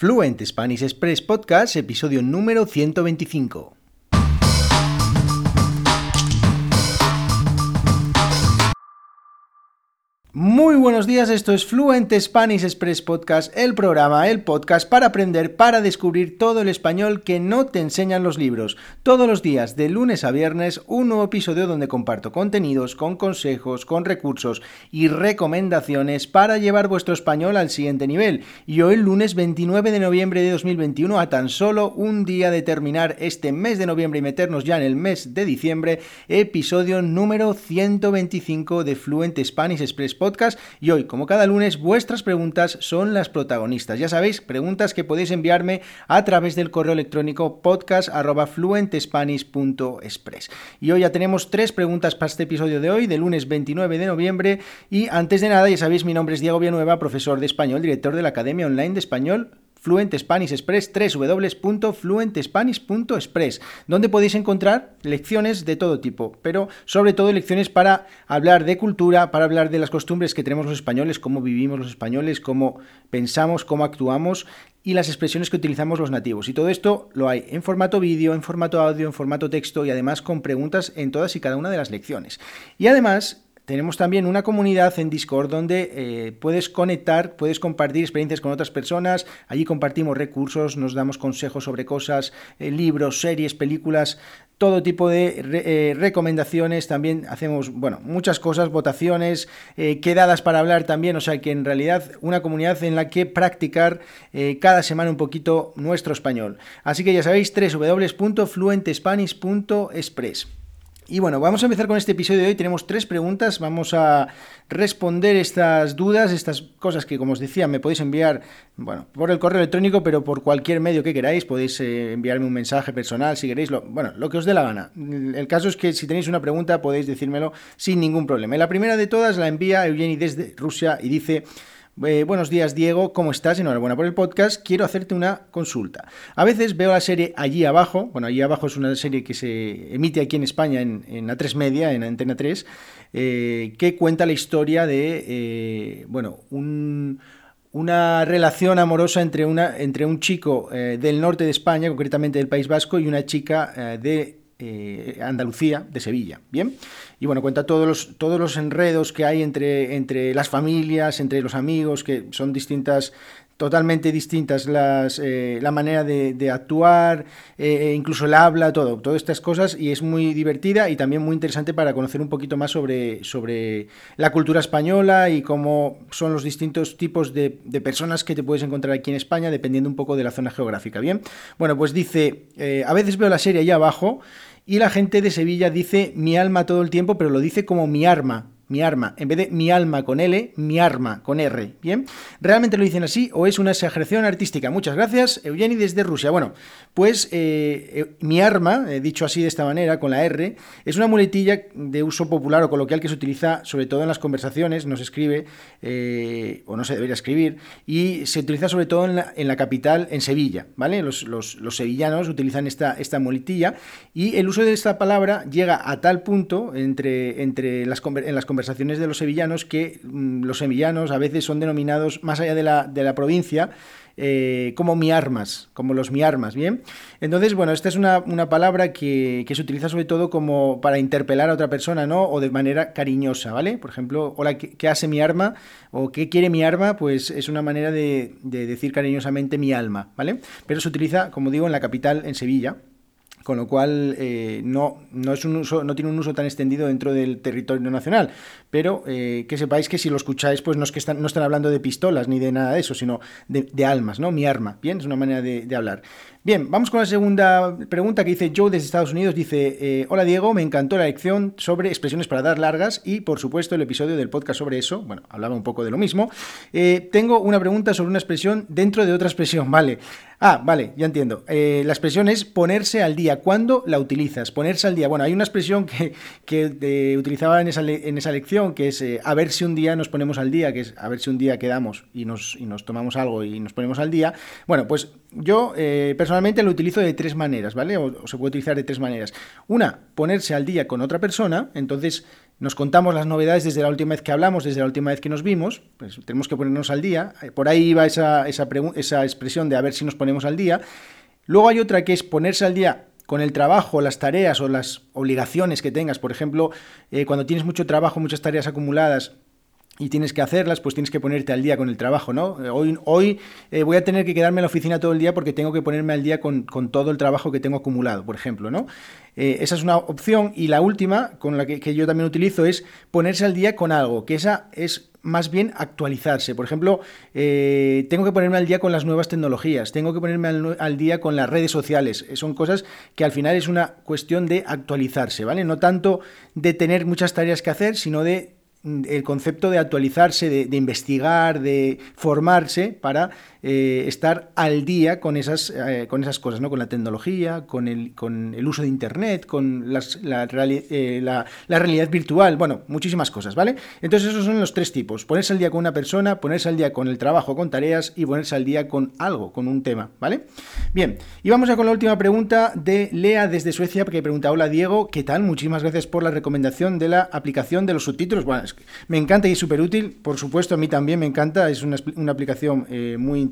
Fluent Spanish Express Podcast, episodio número 125. Muy buenos días, esto es Fluent Spanish Express Podcast, el programa, el podcast para aprender, para descubrir todo el español que no te enseñan los libros. Todos los días, de lunes a viernes, un nuevo episodio donde comparto contenidos, con consejos, con recursos y recomendaciones para llevar vuestro español al siguiente nivel. Y hoy, lunes 29 de noviembre de 2021, a tan solo un día de terminar este mes de noviembre y meternos ya en el mes de diciembre, episodio número 125 de Fluent Spanish Express Podcast y hoy, como cada lunes, vuestras preguntas son las protagonistas. Ya sabéis, preguntas que podéis enviarme a través del correo electrónico podcast.fluentespanish.express. Y hoy ya tenemos tres preguntas para este episodio de hoy, de lunes 29 de noviembre. Y antes de nada, ya sabéis, mi nombre es Diego Villanueva, profesor de español, director de la Academia Online de Español Fluent Spanish Express, www.fluentespanish.express, donde podéis encontrar lecciones de todo tipo, pero sobre todo lecciones para hablar de cultura, para hablar de las costumbres que tenemos los españoles, cómo vivimos los españoles, cómo pensamos, cómo actuamos y las expresiones que utilizamos los nativos. Y todo esto lo hay en formato vídeo, en formato audio, en formato texto y además con preguntas en todas y cada una de las lecciones. Y además tenemos también una comunidad en Discord donde eh, puedes conectar, puedes compartir experiencias con otras personas. Allí compartimos recursos, nos damos consejos sobre cosas, eh, libros, series, películas, todo tipo de eh, recomendaciones. También hacemos, bueno, muchas cosas, votaciones, quedadas para hablar también. O sea que en realidad una comunidad en la que practicar cada semana un poquito nuestro español. Así que ya sabéis, www.fluentespanish.express. Y bueno, vamos a empezar con este episodio de hoy. Tenemos tres preguntas. Vamos a responder estas dudas, estas cosas que, como os decía, me podéis enviar, bueno, por el correo electrónico, pero por cualquier medio que queráis. Podéis eh, enviarme un mensaje personal si queréis, lo, bueno, lo que os dé la gana. El caso es que si tenéis una pregunta podéis decírmelo sin ningún problema. Y la primera de todas la envía Eugeni desde Rusia y dice... Eh, buenos días, Diego, ¿cómo estás? Enhorabuena por el podcast. Quiero hacerte una consulta. A veces veo la serie Allí Abajo. Bueno, Allí Abajo es una serie que se emite aquí en España en, en A3 Media, en Antena 3, eh, que cuenta la historia de, eh, bueno, una relación amorosa entre, una, entre un chico del norte de España, concretamente del País Vasco, y una chica de eh, Andalucía, de Sevilla. Bien. Y bueno, cuenta todos los, todos los enredos que hay entre, entre las familias, entre los amigos, que son distintas, totalmente distintas las, eh, la manera de, actuar, eh, incluso el habla, todo, todas estas cosas, y es muy divertida y también muy interesante para conocer un poquito más sobre, sobre la cultura española y cómo son los distintos tipos de, de, personas que te puedes encontrar aquí en España, dependiendo un poco de la zona geográfica. Bien, bueno, pues dice, a veces veo la serie allá abajo, y la gente de Sevilla dice mi alma todo el tiempo, pero lo dice como mi arma mi arma, en vez de mi alma con L, mi arma con R, ¿bien? ¿Realmente lo dicen así o es una exageración artística? Muchas gracias, Eugeni desde Rusia. Bueno, pues eh, eh, mi arma, dicho así de esta manera, con la R, es una muletilla de uso popular o coloquial que se utiliza sobre todo en las conversaciones, no se escribe eh, o no se debería escribir, y se utiliza sobre todo en la, capital, en Sevilla, ¿vale? Los, sevillanos utilizan esta, esta muletilla y el uso de esta palabra llega a tal punto entre, entre las, en las conversaciones conversaciones de los sevillanos que mm, los sevillanos a veces son denominados, más allá de la, de la provincia, eh, como mi armas, como los mi armas, ¿bien? Entonces, bueno, esta es una, palabra que, se utiliza sobre todo como para interpelar a otra persona, ¿no? O de manera cariñosa, ¿vale? Por ejemplo, hola, ¿qué, hace mi arma? O ¿qué quiere mi arma? Pues es una manera de decir cariñosamente mi alma, ¿vale? Pero se utiliza, como digo, en la capital, en Sevilla con lo cual eh, no, no, es un uso, no tiene un uso tan extendido dentro del territorio nacional. Pero eh, que sepáis que si lo escucháis, pues no es que están, no están hablando de pistolas ni de nada de eso, sino de, almas, ¿no? Mi arma, ¿bien? Es una manera de, hablar. Bien, vamos con la segunda pregunta que dice Joe desde Estados Unidos. Dice, eh, hola Diego, me encantó la lección sobre expresiones para dar largas y por supuesto el episodio del podcast sobre eso. Bueno, hablaba un poco de lo mismo. Tengo una pregunta sobre una expresión dentro de otra expresión, ¿vale? Ah, vale, ya entiendo. La expresión es ponerse al día. ¿Cuándo la utilizas? Ponerse al día. Bueno, hay una expresión que, que utilizaba en esa, en esa lección que es a ver si un día nos ponemos al día, que es a ver si un día quedamos y nos, y nos tomamos algo y nos ponemos al día. Bueno, pues yo personalmente lo utilizo de tres maneras, ¿vale? O, se puede utilizar de tres maneras. Una, ponerse al día con otra persona, entonces nos contamos las novedades desde la última vez que hablamos, desde la última vez que nos vimos, pues tenemos que ponernos al día. Por ahí iba esa, esa expresión de a ver si nos ponemos al día. Luego hay otra que es ponerse al día con el trabajo, las tareas o las obligaciones que tengas. Por ejemplo, eh, cuando tienes mucho trabajo, muchas tareas acumuladas, y tienes que hacerlas, pues tienes que ponerte al día con el trabajo, ¿no? Eh, hoy, hoy eh, voy a tener que quedarme en la oficina todo el día porque tengo que ponerme al día con, todo el trabajo que tengo acumulado, por ejemplo, ¿no? Esa es una opción. Y la última, con la que, yo también utilizo, es ponerse al día con algo, que esa es más bien actualizarse. Por ejemplo, tengo que ponerme al día con las nuevas tecnologías, tengo que ponerme al, día con las redes sociales. Son cosas que al final es una cuestión de actualizarse, ¿vale? No tanto de tener muchas tareas que hacer, sino de el concepto de actualizarse, de, investigar, de formarse para eh, estar al día con esas, eh, con esas cosas, ¿no? con la tecnología, con el, con el uso de Internet, con la, eh, la, realidad virtual, bueno, muchísimas cosas, ¿vale? Entonces esos son los tres tipos, ponerse al día con una persona, ponerse al día con el trabajo, con tareas y ponerse al día con algo, con un tema, ¿vale? Bien, y vamos a con la última pregunta de Lea desde Suecia, porque pregunta, hola Diego, ¿qué tal? Muchísimas gracias por la recomendación de la aplicación de los subtítulos. Bueno, me encanta y es súper útil, por supuesto, a mí también me encanta, es una, una aplicación muy interesante.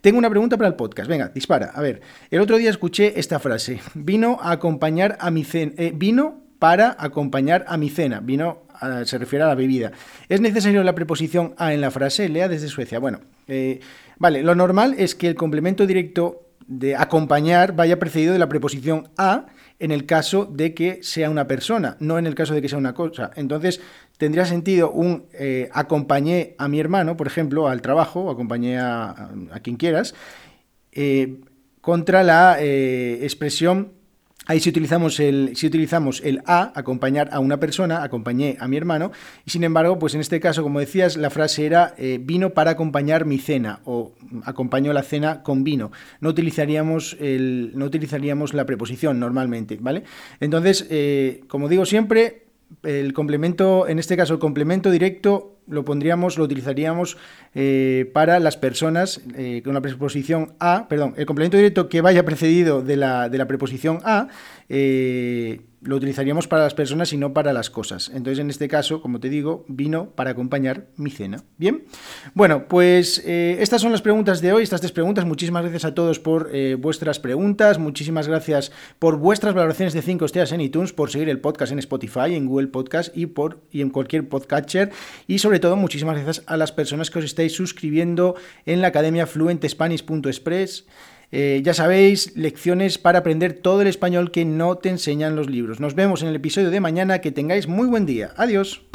Tengo una pregunta para el podcast. Venga, dispara. A ver, el otro día escuché esta frase. Vino a acompañar a mi cena. Eh, vino para acompañar a mi cena. Vino se refiere a la bebida. ¿Es necesario la preposición a en la frase? Lea desde Suecia. Bueno, eh, vale, lo normal es que el complemento directo de acompañar vaya precedido de la preposición a en el caso de que sea una persona, no en el caso de que sea una cosa. Entonces, tendría sentido un eh, acompañé a mi hermano, por ejemplo, al trabajo, acompañé a, quien quieras, eh, contra la eh, expresión Ahí si utilizamos el, si utilizamos el a, acompañar a una persona, acompañé a mi hermano, y sin embargo, pues en este caso, como decías, la frase era vino para acompañar mi cena o acompañó la cena con vino. No utilizaríamos, el, no utilizaríamos la preposición normalmente, ¿vale? Entonces, como digo siempre, el complemento, en este caso el complemento directo lo pondríamos, lo utilizaríamos eh, para las personas eh, con la preposición a, perdón, el complemento directo que vaya precedido de la, de la preposición a, eh, lo utilizaríamos para las personas y no para las cosas. Entonces, en este caso, como te digo, vino para acompañar mi cena. Bien, bueno, pues estas son las preguntas de hoy, estas tres preguntas. Muchísimas gracias a todos por vuestras preguntas, muchísimas gracias por vuestras valoraciones de 5 estrellas en iTunes, por seguir el podcast en Spotify, en Google Podcast y, por, y en cualquier podcatcher. Y todo, muchísimas gracias a las personas que os estáis suscribiendo en la Academia Fluentespanish.express. Eh, ya sabéis, lecciones para aprender todo el español que no te enseñan los libros. Nos vemos en el episodio de mañana. Que tengáis muy buen día. Adiós.